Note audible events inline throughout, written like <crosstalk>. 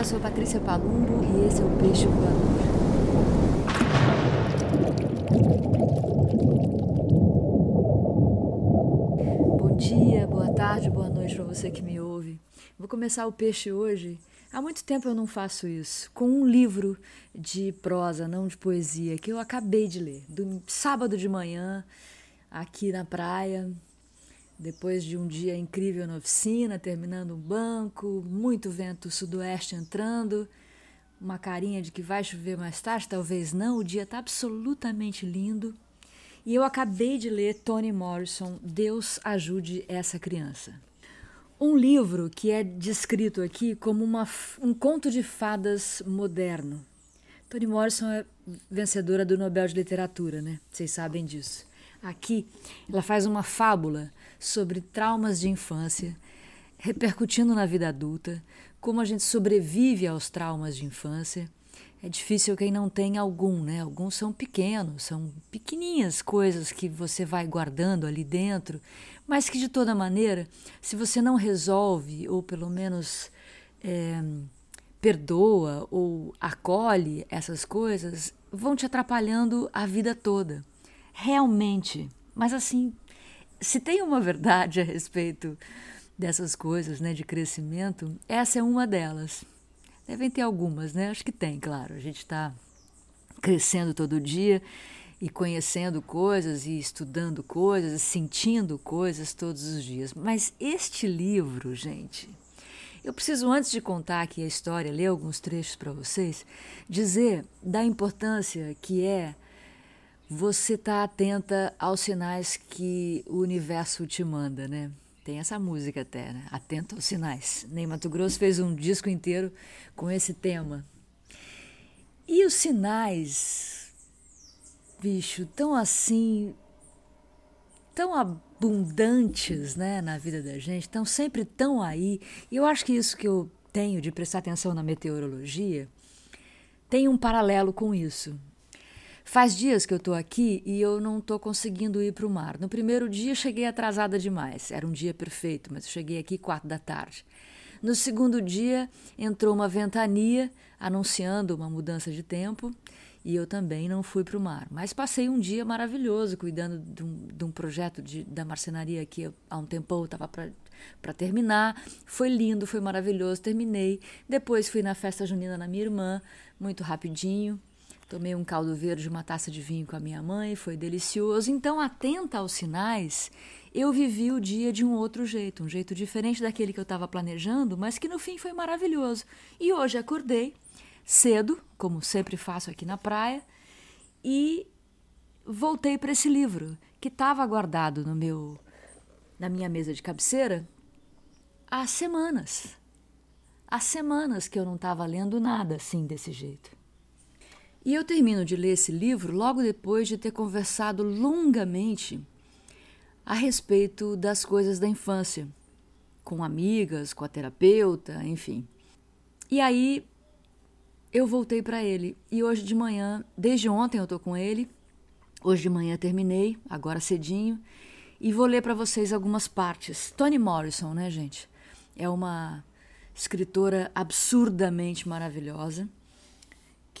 eu sou Patrícia Palumbo e esse é o Peixe Voador. Bom dia, boa tarde, boa noite para você que me ouve. Vou começar o peixe hoje. Há muito tempo eu não faço isso, com um livro de prosa, não de poesia, que eu acabei de ler, do sábado de manhã, aqui na praia, depois de um dia incrível na oficina, terminando um banco, muito vento sudoeste entrando, uma carinha de que vai chover mais tarde, talvez não, o dia está absolutamente lindo. E eu acabei de ler Toni Morrison, Deus ajude essa criança. Um livro que é descrito aqui como uma, um conto de fadas moderno. Toni Morrison é vencedora do Nobel de Literatura, né? Vocês sabem disso. Aqui, ela faz uma fábula sobre traumas de infância, repercutindo na vida adulta, como a gente sobrevive aos traumas de infância. É difícil quem não tem algum, né? Alguns são pequenos, são pequeninhas coisas que você vai guardando ali dentro, mas que de toda maneira, se você não resolve, ou pelo menos é, perdoa ou acolhe essas coisas, vão te atrapalhando a vida toda. Realmente. Mas assim, se tem uma verdade a respeito dessas coisas, né, de crescimento, essa é uma delas. Devem ter algumas, né? Acho que tem, claro. A gente está crescendo todo dia e conhecendo coisas e estudando coisas, e sentindo coisas todos os dias. Mas este livro, gente, eu preciso, antes de contar aqui a história, ler alguns trechos para vocês, dizer da importância que é você está atenta aos sinais que o universo te manda, né? Tem essa música até, né? Atento aos sinais. Ney Mato Grosso fez um disco inteiro com esse tema. E os sinais, bicho, tão assim, tão abundantes, né, na vida da gente, estão sempre tão aí. E eu acho que isso que eu tenho de prestar atenção na meteorologia tem um paralelo com isso. Faz dias que eu estou aqui e eu não estou conseguindo ir para o mar. No primeiro dia cheguei atrasada demais. Era um dia perfeito, mas eu cheguei aqui quatro da tarde. No segundo dia entrou uma ventania anunciando uma mudança de tempo e eu também não fui para o mar. Mas passei um dia maravilhoso cuidando de um, de um projeto de, da marcenaria que eu, há um tempão estava para terminar. Foi lindo, foi maravilhoso, terminei. Depois fui na festa junina na minha irmã, muito rapidinho. Tomei um caldo verde, uma taça de vinho com a minha mãe, foi delicioso. Então, atenta aos sinais, eu vivi o dia de um outro jeito, um jeito diferente daquele que eu estava planejando, mas que no fim foi maravilhoso. E hoje acordei cedo, como sempre faço aqui na praia, e voltei para esse livro que estava guardado no meu na minha mesa de cabeceira há semanas. Há semanas que eu não estava lendo nada assim desse jeito. E eu termino de ler esse livro logo depois de ter conversado longamente a respeito das coisas da infância, com amigas, com a terapeuta, enfim. E aí eu voltei para ele e hoje de manhã, desde ontem eu tô com ele. Hoje de manhã terminei, agora cedinho, e vou ler para vocês algumas partes. Toni Morrison, né, gente? É uma escritora absurdamente maravilhosa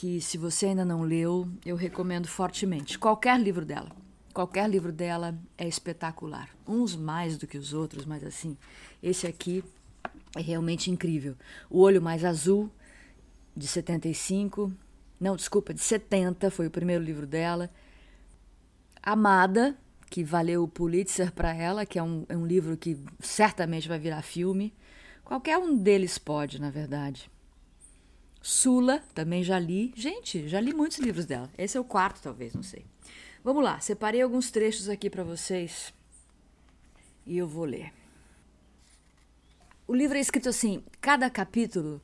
que se você ainda não leu, eu recomendo fortemente. Qualquer livro dela. Qualquer livro dela é espetacular. Uns mais do que os outros, mas assim, esse aqui é realmente incrível. O Olho Mais Azul, de 75. Não, desculpa, de 70, foi o primeiro livro dela. Amada, que valeu o Pulitzer para ela, que é um, é um livro que certamente vai virar filme. Qualquer um deles pode, na verdade. Sula, também já li. Gente, já li muitos livros dela. Esse é o quarto, talvez, não sei. Vamos lá, separei alguns trechos aqui para vocês e eu vou ler. O livro é escrito assim: cada capítulo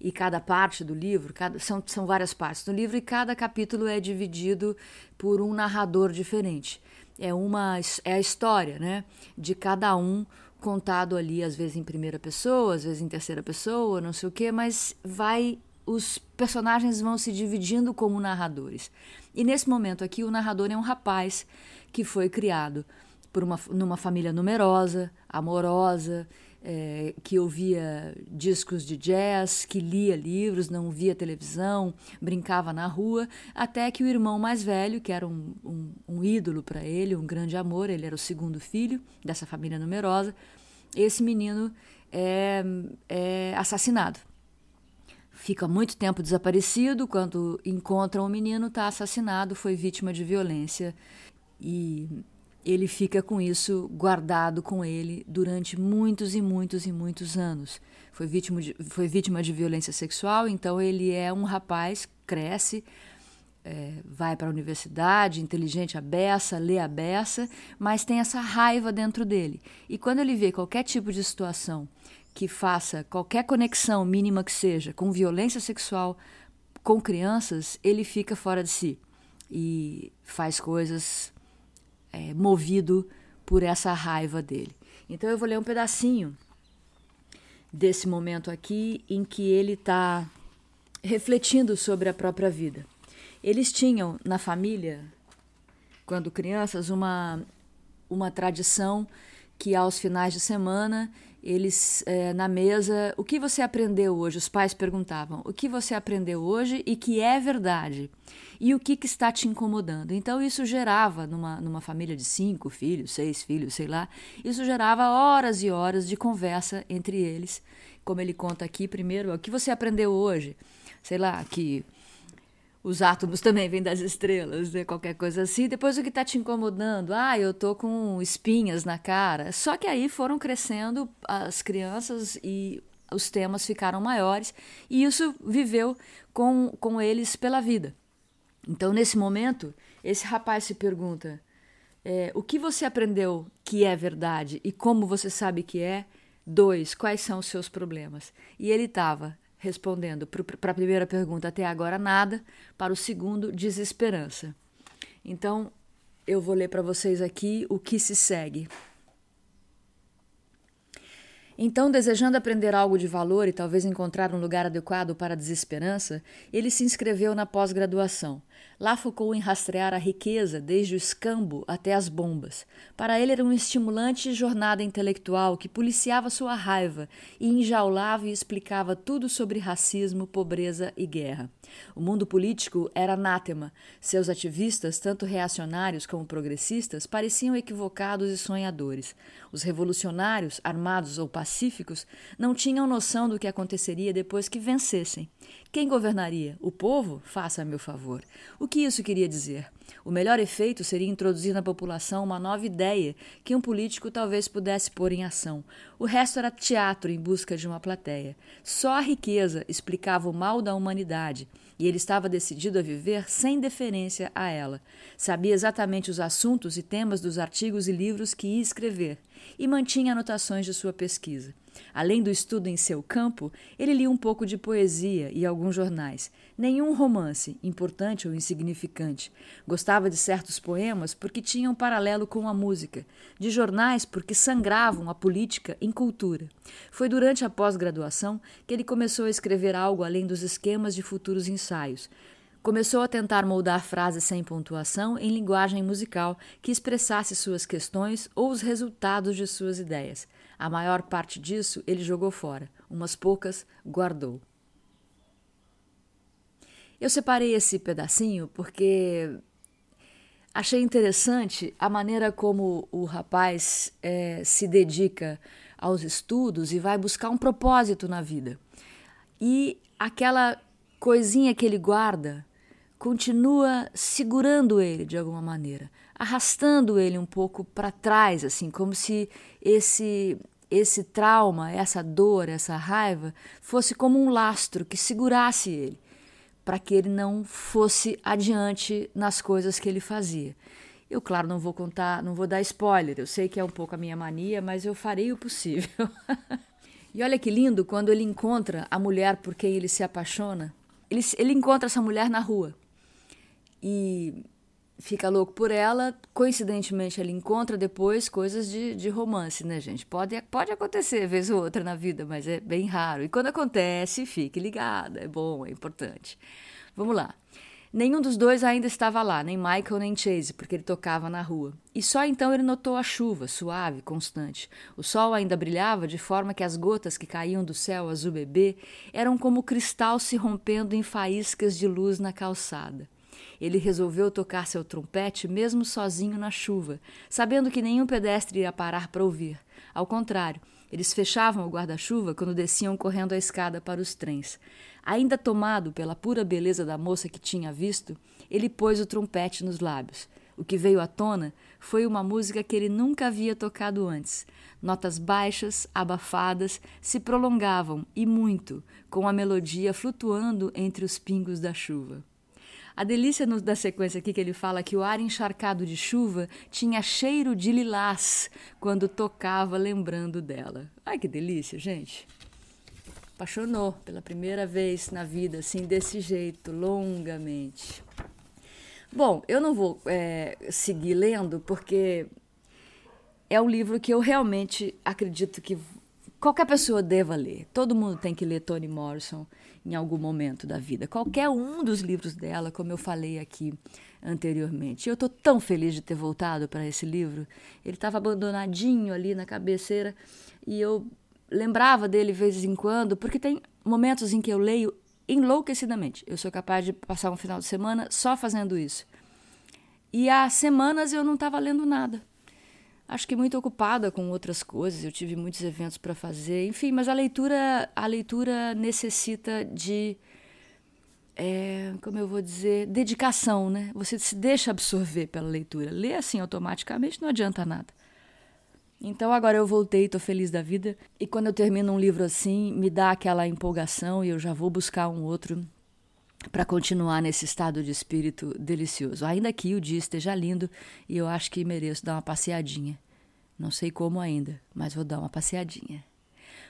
e cada parte do livro, cada, são, são várias partes do livro, e cada capítulo é dividido por um narrador diferente. É, uma, é a história né, de cada um contado ali, às vezes em primeira pessoa, às vezes em terceira pessoa, não sei o quê, mas vai os personagens vão se dividindo como narradores. E nesse momento aqui, o narrador é um rapaz que foi criado por uma, numa família numerosa, amorosa, é, que ouvia discos de jazz, que lia livros, não via televisão, brincava na rua, até que o irmão mais velho, que era um, um, um ídolo para ele, um grande amor, ele era o segundo filho dessa família numerosa, esse menino é, é assassinado. Fica muito tempo desaparecido, quando encontram o menino, está assassinado, foi vítima de violência. E ele fica com isso guardado com ele durante muitos e muitos e muitos anos. Foi vítima de, foi vítima de violência sexual, então ele é um rapaz, cresce, é, vai para a universidade, inteligente a beça, lê a beça, mas tem essa raiva dentro dele. E quando ele vê qualquer tipo de situação que faça qualquer conexão mínima que seja com violência sexual com crianças, ele fica fora de si e faz coisas é, movido por essa raiva dele. Então eu vou ler um pedacinho desse momento aqui em que ele está refletindo sobre a própria vida. Eles tinham na família, quando crianças, uma, uma tradição que aos finais de semana eles é, na mesa, o que você aprendeu hoje? Os pais perguntavam, o que você aprendeu hoje e que é verdade? E o que, que está te incomodando? Então isso gerava, numa, numa família de cinco filhos, seis filhos, sei lá, isso gerava horas e horas de conversa entre eles. Como ele conta aqui primeiro, o que você aprendeu hoje? Sei lá, que os átomos também vêm das estrelas, né? qualquer coisa assim. Depois o que está te incomodando? Ah, eu tô com espinhas na cara. Só que aí foram crescendo as crianças e os temas ficaram maiores e isso viveu com, com eles pela vida. Então, nesse momento, esse rapaz se pergunta: é, o que você aprendeu que é verdade e como você sabe que é? Dois, quais são os seus problemas? E ele estava respondendo para a primeira pergunta, até agora nada, para o segundo, desesperança. Então, eu vou ler para vocês aqui o que se segue. Então, desejando aprender algo de valor e talvez encontrar um lugar adequado para a desesperança, ele se inscreveu na pós-graduação. Lá focou em rastrear a riqueza, desde o escambo até as bombas. Para ele era uma estimulante jornada intelectual que policiava sua raiva e enjaulava e explicava tudo sobre racismo, pobreza e guerra. O mundo político era anátema. Seus ativistas, tanto reacionários como progressistas, pareciam equivocados e sonhadores. Os revolucionários, armados ou pacíficos, não tinham noção do que aconteceria depois que vencessem. Quem governaria? O povo? Faça-me o favor. O que isso queria dizer? O melhor efeito seria introduzir na população uma nova ideia que um político talvez pudesse pôr em ação. O resto era teatro em busca de uma plateia. Só a riqueza explicava o mal da humanidade e ele estava decidido a viver sem deferência a ela. Sabia exatamente os assuntos e temas dos artigos e livros que ia escrever e mantinha anotações de sua pesquisa. Além do estudo em seu campo, ele lia um pouco de poesia e alguns jornais. Nenhum romance, importante ou insignificante. Gostava de certos poemas porque tinham paralelo com a música, de jornais porque sangravam a política em cultura. Foi durante a pós-graduação que ele começou a escrever algo além dos esquemas de futuros ensaios. Começou a tentar moldar frases sem pontuação em linguagem musical que expressasse suas questões ou os resultados de suas ideias. A maior parte disso ele jogou fora, umas poucas guardou. Eu separei esse pedacinho porque achei interessante a maneira como o rapaz é, se dedica aos estudos e vai buscar um propósito na vida. E aquela coisinha que ele guarda continua segurando ele de alguma maneira, arrastando ele um pouco para trás, assim, como se esse esse trauma, essa dor, essa raiva fosse como um lastro que segurasse ele, para que ele não fosse adiante nas coisas que ele fazia. Eu, claro, não vou contar, não vou dar spoiler, eu sei que é um pouco a minha mania, mas eu farei o possível. <laughs> e olha que lindo quando ele encontra a mulher por quem ele se apaixona. Ele, ele encontra essa mulher na rua. E fica louco por ela. Coincidentemente, ele encontra depois coisas de, de romance, né, gente? Pode, pode acontecer, vez ou outra na vida, mas é bem raro. E quando acontece, fique ligada, é bom, é importante. Vamos lá. Nenhum dos dois ainda estava lá, nem Michael nem Chase, porque ele tocava na rua. E só então ele notou a chuva, suave, constante. O sol ainda brilhava de forma que as gotas que caíam do céu azul bebê eram como cristal se rompendo em faíscas de luz na calçada. Ele resolveu tocar seu trompete mesmo sozinho na chuva, sabendo que nenhum pedestre ia parar para ouvir. Ao contrário, eles fechavam o guarda-chuva quando desciam correndo a escada para os trens. Ainda tomado pela pura beleza da moça que tinha visto, ele pôs o trompete nos lábios. O que veio à tona foi uma música que ele nunca havia tocado antes. Notas baixas, abafadas, se prolongavam, e muito, com a melodia flutuando entre os pingos da chuva. A delícia no, da sequência aqui que ele fala que o ar encharcado de chuva tinha cheiro de lilás quando tocava lembrando dela. Ai que delícia, gente! apaixonou pela primeira vez na vida, assim, desse jeito, longamente. Bom, eu não vou é, seguir lendo porque é um livro que eu realmente acredito que qualquer pessoa deva ler. Todo mundo tem que ler Toni Morrison em algum momento da vida. Qualquer um dos livros dela, como eu falei aqui anteriormente. Eu estou tão feliz de ter voltado para esse livro. Ele estava abandonadinho ali na cabeceira e eu lembrava dele de vez em quando, porque tem momentos em que eu leio enlouquecidamente. Eu sou capaz de passar um final de semana só fazendo isso. E há semanas eu não estava lendo nada. Acho que muito ocupada com outras coisas, eu tive muitos eventos para fazer, enfim, mas a leitura, a leitura necessita de é, como eu vou dizer, dedicação, né? Você se deixa absorver pela leitura. Ler assim automaticamente não adianta nada. Então agora eu voltei, estou feliz da vida. E quando eu termino um livro assim, me dá aquela empolgação e eu já vou buscar um outro para continuar nesse estado de espírito delicioso. Ainda que o dia esteja lindo e eu acho que mereço dar uma passeadinha. Não sei como ainda, mas vou dar uma passeadinha.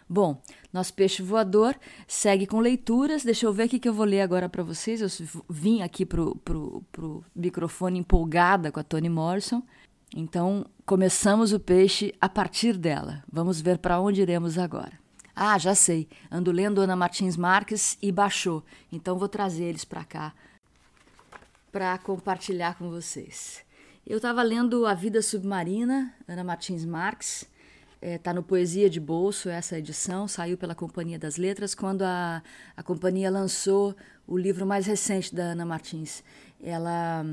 Bom, nosso peixe voador segue com leituras. Deixa eu ver o que eu vou ler agora para vocês. Eu vim aqui pro, pro, pro microfone empolgada com a Toni Morrison. Então, começamos o peixe a partir dela. Vamos ver para onde iremos agora. Ah, já sei. Ando lendo Ana Martins Marques e baixou. Então vou trazer eles para cá para compartilhar com vocês. Eu estava lendo A Vida Submarina, Ana Martins Marques. Está é, no Poesia de Bolso, essa edição, saiu pela Companhia das Letras, quando a, a companhia lançou o livro mais recente da Ana Martins. Ela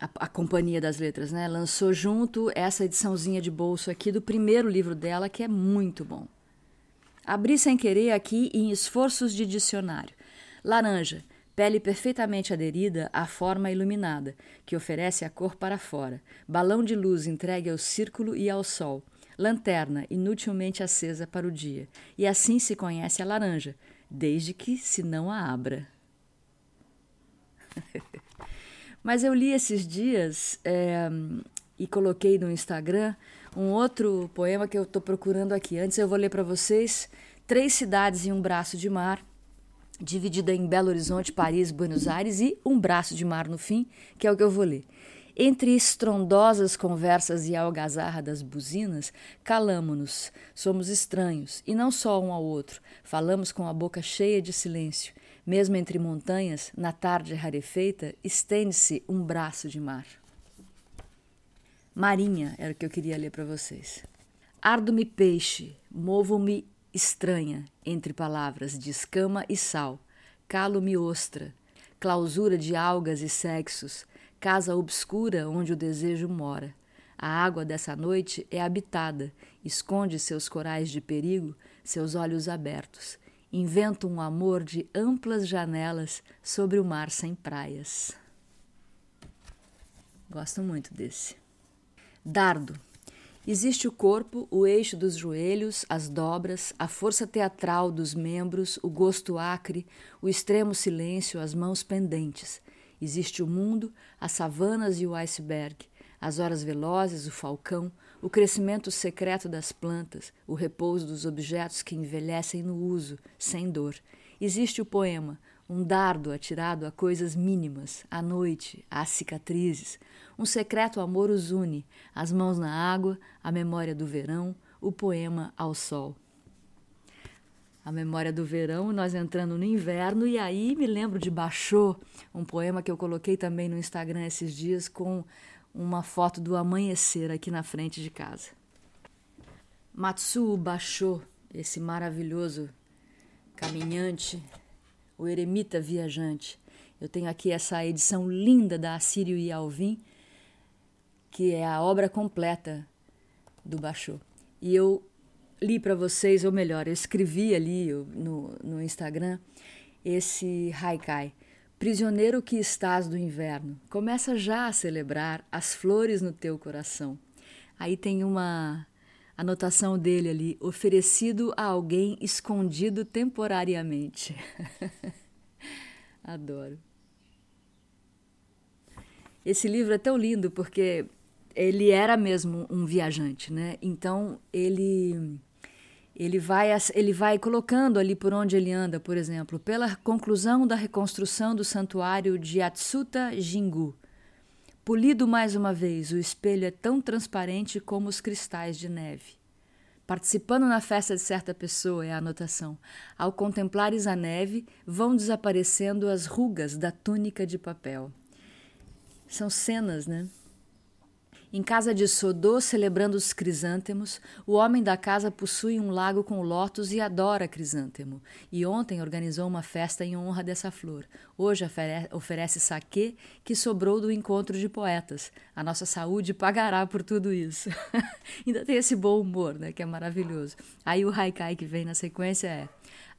a, a, Companhia das Letras, né? Lançou junto essa ediçãozinha de bolso aqui do primeiro livro dela, que é muito bom. Abri sem querer aqui em esforços de dicionário. Laranja, pele perfeitamente aderida à forma iluminada, que oferece a cor para fora. Balão de luz entregue ao círculo e ao sol. Lanterna inutilmente acesa para o dia. E assim se conhece a laranja, desde que se não a abra. <laughs> Mas eu li esses dias é, e coloquei no Instagram um outro poema que eu estou procurando aqui. Antes eu vou ler para vocês Três Cidades e um Braço de Mar, dividida em Belo Horizonte, Paris, Buenos Aires e um braço de mar no fim, que é o que eu vou ler. Entre estrondosas conversas e algazarra das buzinas, calamo-nos, somos estranhos, e não só um ao outro, falamos com a boca cheia de silêncio, mesmo entre montanhas, na tarde rarefeita, estende-se um braço de mar. Marinha era o que eu queria ler para vocês. Ardo-me peixe, movo-me estranha entre palavras de escama e sal, calo-me ostra, clausura de algas e sexos, casa obscura onde o desejo mora. A água dessa noite é habitada, esconde seus corais de perigo, seus olhos abertos invento um amor de amplas janelas sobre o mar sem praias. Gosto muito desse. Dardo. Existe o corpo, o eixo dos joelhos, as dobras, a força teatral dos membros, o gosto acre, o extremo silêncio, as mãos pendentes. Existe o mundo, as savanas e o iceberg, as horas velozes, o falcão, o crescimento secreto das plantas, o repouso dos objetos que envelhecem no uso, sem dor. Existe o poema, um dardo atirado a coisas mínimas, à noite, às cicatrizes. Um secreto amor os une, as mãos na água, a memória do verão, o poema ao sol. a memória do verão, nós entrando no inverno, e aí me lembro de Baixou, um poema que eu coloquei também no Instagram esses dias, com uma foto do amanhecer aqui na frente de casa. Matsuo Baixou, esse maravilhoso caminhante, o eremita viajante. Eu tenho aqui essa edição linda da Assírio e Alvim, que é a obra completa do Baixou. E eu li para vocês, ou melhor, eu escrevi ali no, no Instagram esse haikai. Prisioneiro que estás do inverno, começa já a celebrar as flores no teu coração. Aí tem uma anotação dele ali, oferecido a alguém escondido temporariamente. <laughs> Adoro. Esse livro é tão lindo porque ele era mesmo um viajante, né? Então ele ele vai, ele vai colocando ali por onde ele anda, por exemplo, pela conclusão da reconstrução do santuário de Atsuta Jingu. Polido mais uma vez, o espelho é tão transparente como os cristais de neve. Participando na festa de certa pessoa é a anotação. Ao contemplares a neve, vão desaparecendo as rugas da túnica de papel. São cenas, né? Em casa de Sodô, celebrando os crisântemos, o homem da casa possui um lago com lótus e adora crisântemo. E ontem organizou uma festa em honra dessa flor. Hoje oferece saquê que sobrou do encontro de poetas. A nossa saúde pagará por tudo isso. <laughs> Ainda tem esse bom humor, né, que é maravilhoso. Aí o haikai que vem na sequência é: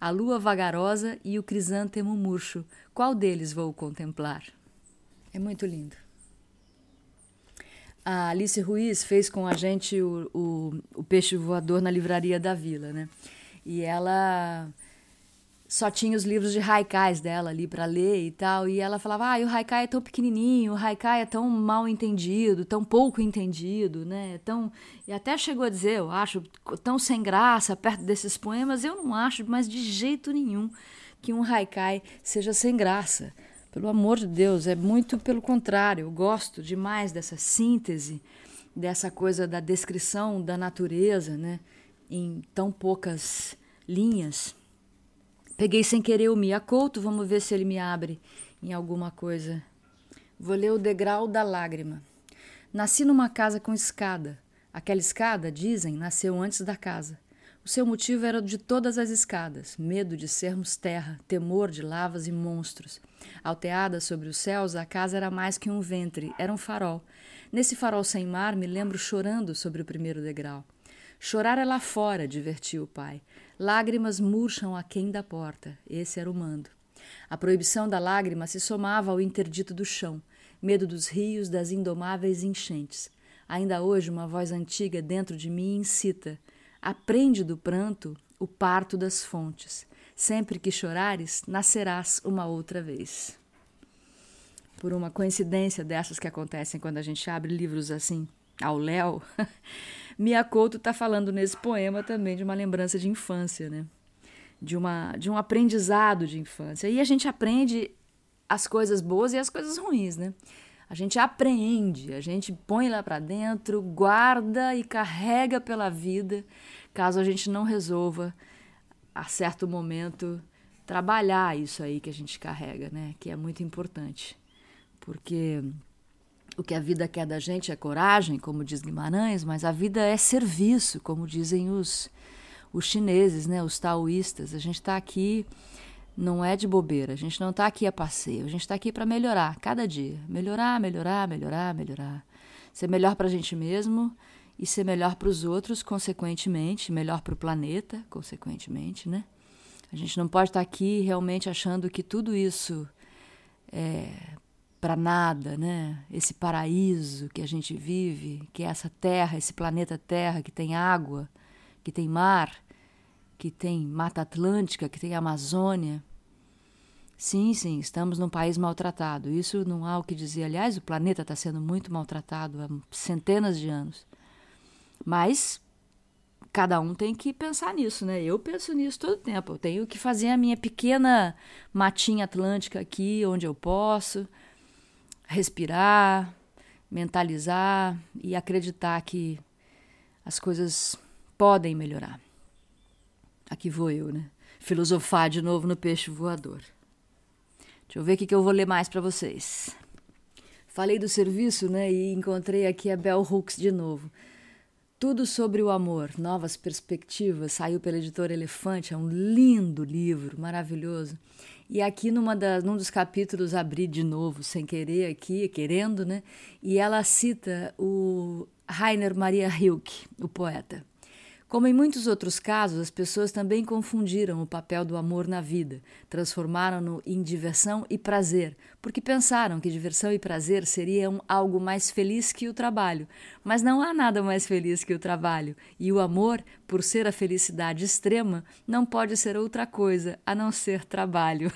A lua vagarosa e o crisântemo murcho. Qual deles vou contemplar? É muito lindo. A Alice Ruiz fez com a gente o, o, o Peixe Voador na Livraria da Vila, né? E ela só tinha os livros de haikais dela ali para ler e tal. E ela falava: ah, o haikai é tão pequenininho, o haikai é tão mal entendido, tão pouco entendido, né? Tão... E até chegou a dizer: eu acho tão sem graça perto desses poemas. Eu não acho, mas de jeito nenhum que um haikai seja sem graça. Pelo amor de Deus, é muito pelo contrário. Eu gosto demais dessa síntese, dessa coisa da descrição da natureza, né? Em tão poucas linhas. Peguei sem querer o Mia Couto, vamos ver se ele me abre em alguma coisa. Vou ler o degrau da lágrima. Nasci numa casa com escada. Aquela escada, dizem, nasceu antes da casa. O seu motivo era de todas as escadas: medo de sermos terra, temor de lavas e monstros. Alteada sobre os céus, a casa era mais que um ventre, era um farol. Nesse farol sem mar, me lembro chorando sobre o primeiro degrau. Chorar é lá fora, divertiu o pai. Lágrimas murcham aquém da porta. Esse era o mando. A proibição da lágrima se somava ao interdito do chão, medo dos rios, das indomáveis enchentes. Ainda hoje, uma voz antiga dentro de mim incita. Aprende do pranto o parto das fontes. Sempre que chorares, nascerás uma outra vez. Por uma coincidência dessas que acontecem quando a gente abre livros assim ao léu, <laughs> Mia Couto está falando nesse poema também de uma lembrança de infância, né? De, uma, de um aprendizado de infância. E a gente aprende as coisas boas e as coisas ruins, né? A gente apreende, a gente põe lá para dentro, guarda e carrega pela vida, caso a gente não resolva a certo momento trabalhar isso aí que a gente carrega, né? Que é muito importante. Porque o que a vida quer da gente é coragem, como diz Guimarães, mas a vida é serviço, como dizem os, os chineses, né? Os taoístas. A gente está aqui não é de bobeira. A gente não está aqui a passeio. A gente está aqui para melhorar cada dia. Melhorar, melhorar, melhorar, melhorar. Ser melhor para a gente mesmo e ser melhor para os outros, consequentemente. Melhor para o planeta, consequentemente, né? A gente não pode estar tá aqui realmente achando que tudo isso é para nada, né? Esse paraíso que a gente vive, que é essa terra, esse planeta Terra que tem água, que tem mar, que tem Mata Atlântica, que tem Amazônia. Sim, sim, estamos num país maltratado. Isso não há o que dizer. Aliás, o planeta está sendo muito maltratado há centenas de anos. Mas cada um tem que pensar nisso, né? Eu penso nisso todo tempo. Eu tenho que fazer a minha pequena matinha atlântica aqui, onde eu posso respirar, mentalizar e acreditar que as coisas podem melhorar. Aqui vou eu, né? filosofar de novo no peixe voador. Deixa eu ver o que eu vou ler mais para vocês. Falei do serviço, né? E encontrei aqui a Bell Hooks de novo. Tudo sobre o amor, novas perspectivas, saiu pela editora Elefante, é um lindo livro, maravilhoso. E aqui numa das, num dos capítulos abri de novo, sem querer aqui, querendo, né? E ela cita o Rainer Maria Rilke, o poeta. Como em muitos outros casos, as pessoas também confundiram o papel do amor na vida, transformaram-no em diversão e prazer, porque pensaram que diversão e prazer seriam algo mais feliz que o trabalho. Mas não há nada mais feliz que o trabalho, e o amor, por ser a felicidade extrema, não pode ser outra coisa a não ser trabalho.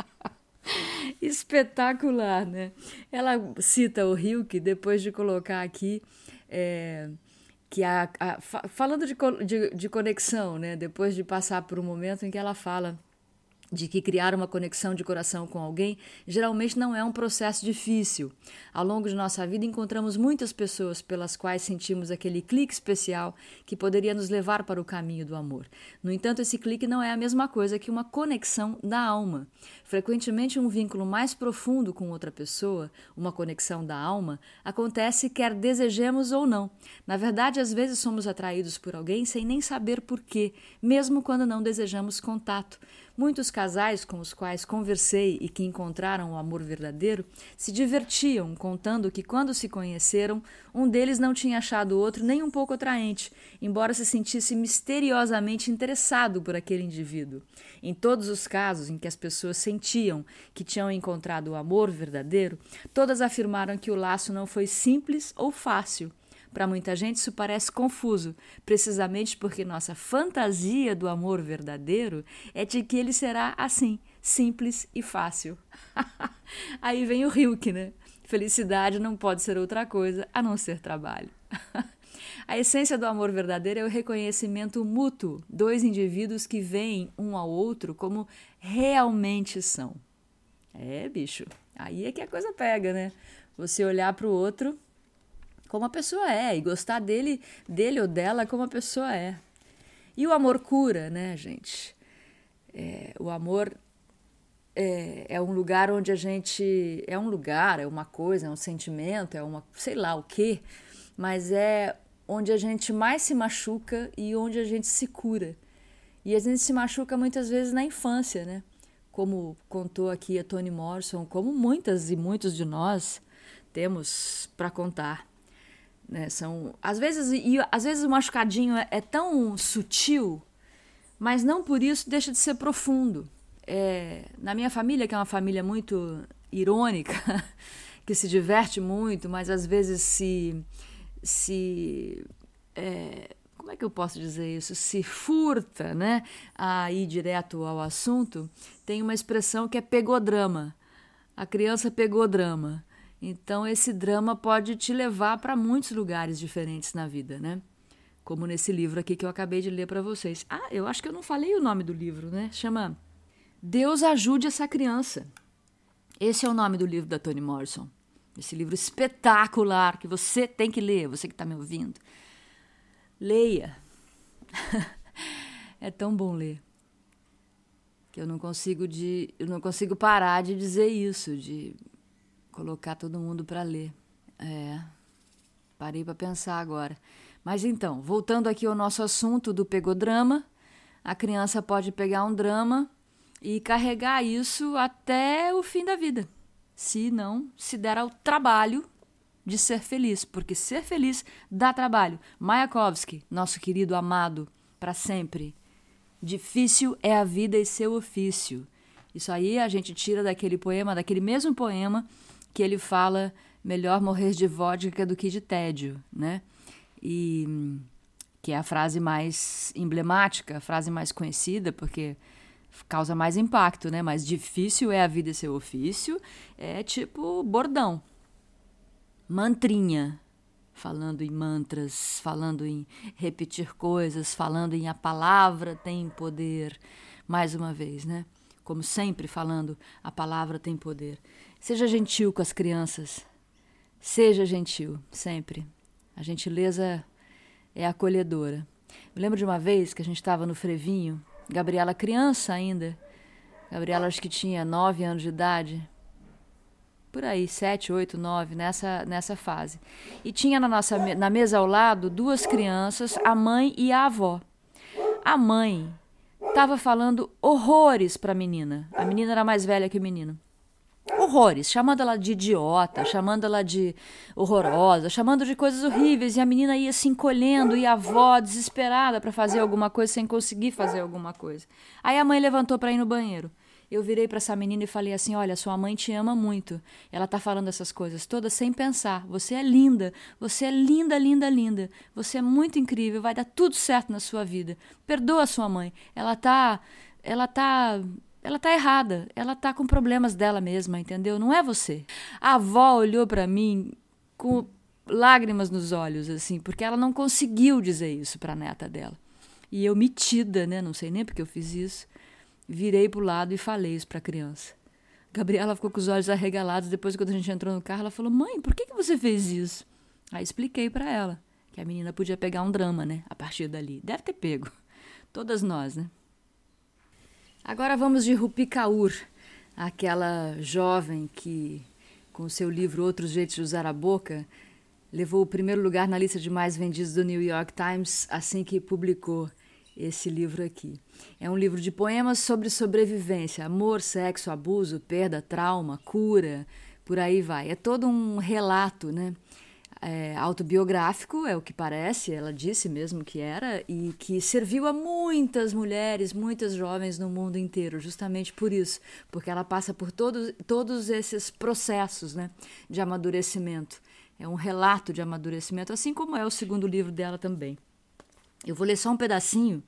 <laughs> Espetacular, né? Ela cita o Hilke depois de colocar aqui. É, que a, a falando de, de, de conexão, né? Depois de passar por um momento em que ela fala de que criar uma conexão de coração com alguém geralmente não é um processo difícil. Ao longo de nossa vida, encontramos muitas pessoas pelas quais sentimos aquele clique especial que poderia nos levar para o caminho do amor. No entanto, esse clique não é a mesma coisa que uma conexão da alma. Frequentemente, um vínculo mais profundo com outra pessoa, uma conexão da alma, acontece quer desejemos ou não. Na verdade, às vezes somos atraídos por alguém sem nem saber por quê, mesmo quando não desejamos contato. Muitos casais com os quais conversei e que encontraram o amor verdadeiro se divertiam contando que, quando se conheceram, um deles não tinha achado o outro nem um pouco atraente, embora se sentisse misteriosamente interessado por aquele indivíduo. Em todos os casos em que as pessoas sentiam que tinham encontrado o amor verdadeiro, todas afirmaram que o laço não foi simples ou fácil para muita gente isso parece confuso, precisamente porque nossa fantasia do amor verdadeiro é de que ele será assim, simples e fácil. <laughs> Aí vem o Hilke, né? Felicidade não pode ser outra coisa a não ser trabalho. <laughs> A essência do amor verdadeiro é o reconhecimento mútuo, dois indivíduos que veem um ao outro como realmente são. É, bicho, aí é que a coisa pega, né? Você olhar para o outro como a pessoa é e gostar dele, dele ou dela como a pessoa é. E o amor cura, né, gente? É, o amor é, é, um lugar onde a gente. É um lugar, é uma coisa, é um sentimento, é uma. sei lá o quê, mas é onde a gente mais se machuca e onde a gente se cura. E a gente se machuca muitas vezes na infância, né? Como contou aqui a Toni Morrison, como muitas e muitos de nós temos para contar. Né? São, às vezes, e às vezes o machucadinho é, é tão sutil, mas não por isso deixa de ser profundo. É, na minha família, que é uma família muito irônica, <laughs> que se diverte muito, mas às vezes se. se é, como é que eu posso dizer isso? Se furta né, a ir direto ao assunto, tem uma expressão que é pegodrama. A criança pegou drama. Então esse drama pode te levar para muitos lugares diferentes na vida, né? Como nesse livro aqui que eu acabei de ler para vocês. Ah, eu acho que eu não falei o nome do livro, né? Chama Deus ajude essa criança. Esse é o nome do livro da Toni Morrison. Esse livro espetacular que você tem que ler, você que está me ouvindo. Leia. <laughs> é tão bom ler que eu não consigo de eu não consigo parar de dizer isso, de colocar todo mundo para ler. É. Parei para pensar agora. Mas então, voltando aqui ao nosso assunto do pegodrama, a criança pode pegar um drama e carregar isso até o fim da vida, se não se der ao trabalho de ser feliz, porque ser feliz dá trabalho. Mayakovsky, nosso querido amado, para sempre. Difícil é a vida e seu ofício. Isso aí a gente tira daquele poema, daquele mesmo poema que ele fala melhor morrer de vodka do que de tédio, né? E que é a frase mais emblemática, a frase mais conhecida, porque causa mais impacto, né? Mais difícil é a vida e seu ofício, é tipo bordão. Mantrinha, falando em mantras, falando em repetir coisas, falando em a palavra tem poder, mais uma vez, né? Como sempre falando, a palavra tem poder. Seja gentil com as crianças. Seja gentil, sempre. A gentileza é acolhedora. Me lembro de uma vez que a gente estava no Frevinho Gabriela criança ainda. Gabriela acho que tinha nove anos de idade. Por aí, sete, oito, nove, nessa, nessa fase. E tinha na, nossa, na mesa ao lado duas crianças, a mãe e a avó. A mãe estava falando horrores para a menina. A menina era mais velha que o menino horrores, chamando ela de idiota, chamando ela de horrorosa, chamando de coisas horríveis, e a menina ia se encolhendo e a avó desesperada para fazer alguma coisa sem conseguir fazer alguma coisa. Aí a mãe levantou para ir no banheiro. Eu virei para essa menina e falei assim: "Olha, sua mãe te ama muito. Ela tá falando essas coisas todas sem pensar. Você é linda, você é linda, linda, linda. Você é muito incrível, vai dar tudo certo na sua vida. Perdoa sua mãe. Ela tá ela tá ela tá errada, ela tá com problemas dela mesma, entendeu? Não é você. A avó olhou para mim com lágrimas nos olhos, assim, porque ela não conseguiu dizer isso para a neta dela. E eu metida, né? Não sei nem porque eu fiz isso. Virei pro lado e falei isso para a criança. Gabriela ficou com os olhos arregalados. Depois, quando a gente entrou no carro, ela falou: Mãe, por que, que você fez isso? Aí expliquei para ela que a menina podia pegar um drama, né? A partir dali. Deve ter pego. Todas nós, né? Agora vamos de Rupi Kaur, aquela jovem que, com seu livro Outros Jeitos de Usar a Boca, levou o primeiro lugar na lista de mais vendidos do New York Times assim que publicou esse livro aqui. É um livro de poemas sobre sobrevivência, amor, sexo, abuso, perda, trauma, cura, por aí vai. É todo um relato, né? É, autobiográfico, é o que parece, ela disse mesmo que era, e que serviu a muitas mulheres, muitas jovens no mundo inteiro, justamente por isso, porque ela passa por todos, todos esses processos né, de amadurecimento. É um relato de amadurecimento, assim como é o segundo livro dela também. Eu vou ler só um pedacinho,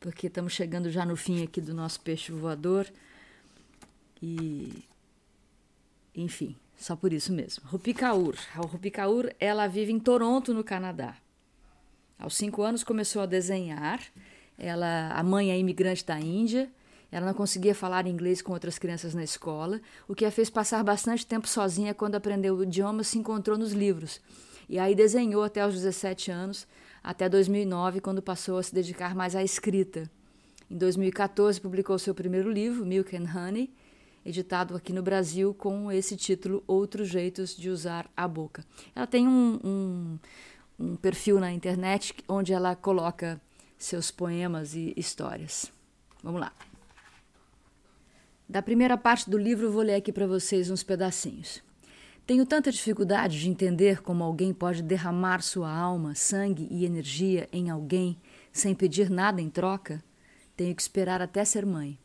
porque estamos chegando já no fim aqui do nosso peixe voador. E. Enfim, só por isso mesmo. Rupi Kaur. A Rupi Kaur, ela vive em Toronto, no Canadá. Aos cinco anos começou a desenhar. Ela, a mãe é imigrante da Índia. Ela não conseguia falar inglês com outras crianças na escola, o que a fez passar bastante tempo sozinha quando aprendeu o idioma se encontrou nos livros. E aí desenhou até os 17 anos, até 2009, quando passou a se dedicar mais à escrita. Em 2014 publicou seu primeiro livro, Milk and Honey, editado aqui no Brasil com esse título Outros Jeitos de Usar a Boca. Ela tem um, um, um perfil na internet onde ela coloca seus poemas e histórias. Vamos lá. Da primeira parte do livro, vou ler aqui para vocês uns pedacinhos. Tenho tanta dificuldade de entender como alguém pode derramar sua alma, sangue e energia em alguém sem pedir nada em troca. Tenho que esperar até ser mãe.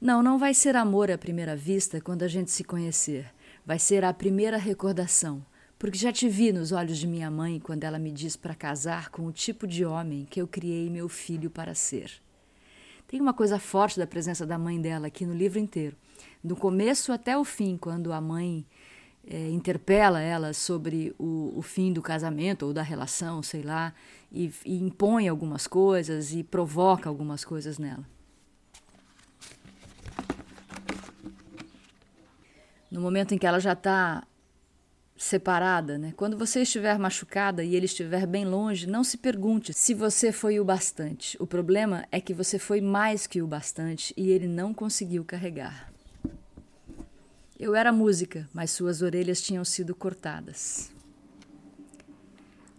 Não, não vai ser amor à primeira vista quando a gente se conhecer. Vai ser a primeira recordação. Porque já te vi nos olhos de minha mãe quando ela me diz para casar com o tipo de homem que eu criei meu filho para ser. Tem uma coisa forte da presença da mãe dela aqui no livro inteiro. Do começo até o fim, quando a mãe é, interpela ela sobre o, o, fim do casamento ou da relação, sei lá, e, e impõe algumas coisas e provoca algumas coisas nela. No momento em que ela já está separada, né? Quando você estiver machucada e ele estiver bem longe, não se pergunte se você foi o bastante. O problema é que você foi mais que o bastante e ele não conseguiu carregar. Eu era música, mas suas orelhas tinham sido cortadas.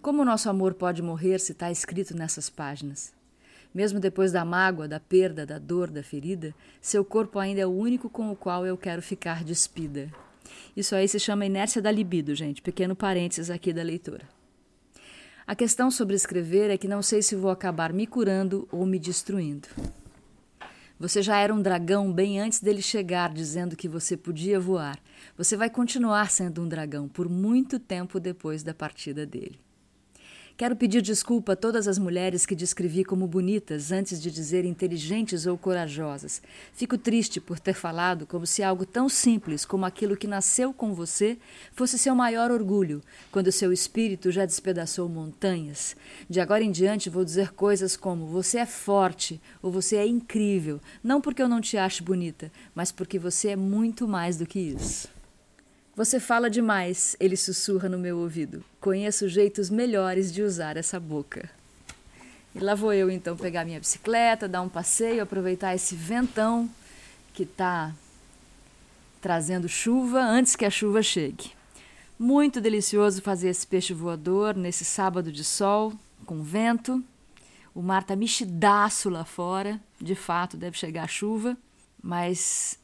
Como o nosso amor pode morrer se está escrito nessas páginas? Mesmo depois da mágoa, da perda, da dor, da ferida, seu corpo ainda é o único com o qual eu quero ficar despida. Isso aí se chama inércia da libido, gente. Pequeno parênteses aqui da leitura. A questão sobre escrever é que não sei se vou acabar me curando ou me destruindo. Você já era um dragão bem antes dele chegar dizendo que você podia voar. Você vai continuar sendo um dragão por muito tempo depois da partida dele. Quero pedir desculpa a todas as mulheres que descrevi como bonitas antes de dizer inteligentes ou corajosas. Fico triste por ter falado como se algo tão simples como aquilo que nasceu com você fosse seu maior orgulho, quando seu espírito já despedaçou montanhas. De agora em diante vou dizer coisas como você é forte ou você é incrível, não porque eu não te ache bonita, mas porque você é muito mais do que isso. Você fala demais, ele sussurra no meu ouvido. Conheço jeitos melhores de usar essa boca. E lá vou eu então pegar minha bicicleta, dar um passeio, aproveitar esse ventão que está trazendo chuva antes que a chuva chegue. Muito delicioso fazer esse peixe voador nesse sábado de sol, com vento. O mar está mexidaço lá fora, de fato deve chegar a chuva, mas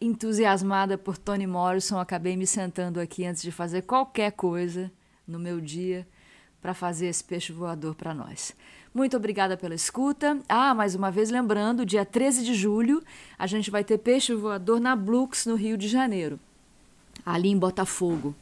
entusiasmada por Toni Morrison, acabei me sentando aqui antes de fazer qualquer coisa no meu dia para fazer esse peixe voador para nós. Muito obrigada pela escuta. Ah, mais uma vez lembrando, dia 13 de julho, a gente vai ter peixe voador na Blux, no Rio de Janeiro, ali em Botafogo.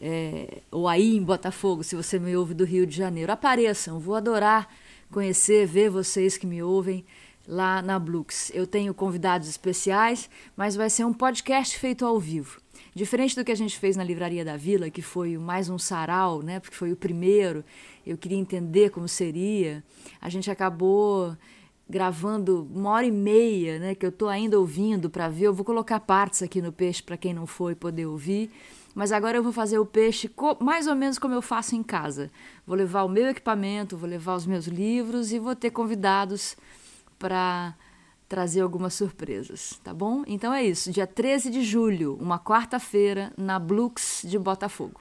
É, ou aí em Botafogo, se você me ouve do Rio de Janeiro. Apareçam, vou adorar conhecer, ver vocês que me ouvem lá na Blux. Eu tenho convidados especiais, mas vai ser um podcast feito ao vivo. Diferente do que a gente fez na Livraria da Vila, que foi mais um sarau, né, porque foi o primeiro, eu queria entender como seria. A gente acabou gravando uma hora e meia, né, que eu estou ainda ouvindo para ver. Eu vou colocar partes aqui no peixe para quem não foi poder ouvir. Mas agora eu vou fazer o peixe mais ou menos como eu faço em casa. Vou levar o meu equipamento, vou levar os meus livros e vou ter convidados para trazer algumas surpresas, tá bom? Então é isso, dia 13 de julho, uma quarta-feira, na Blux de Botafogo.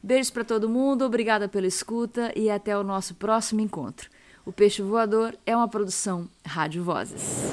Beijos para todo mundo, obrigada pela escuta e até o nosso próximo encontro. O Peixe Voador é uma produção Rádio Vozes.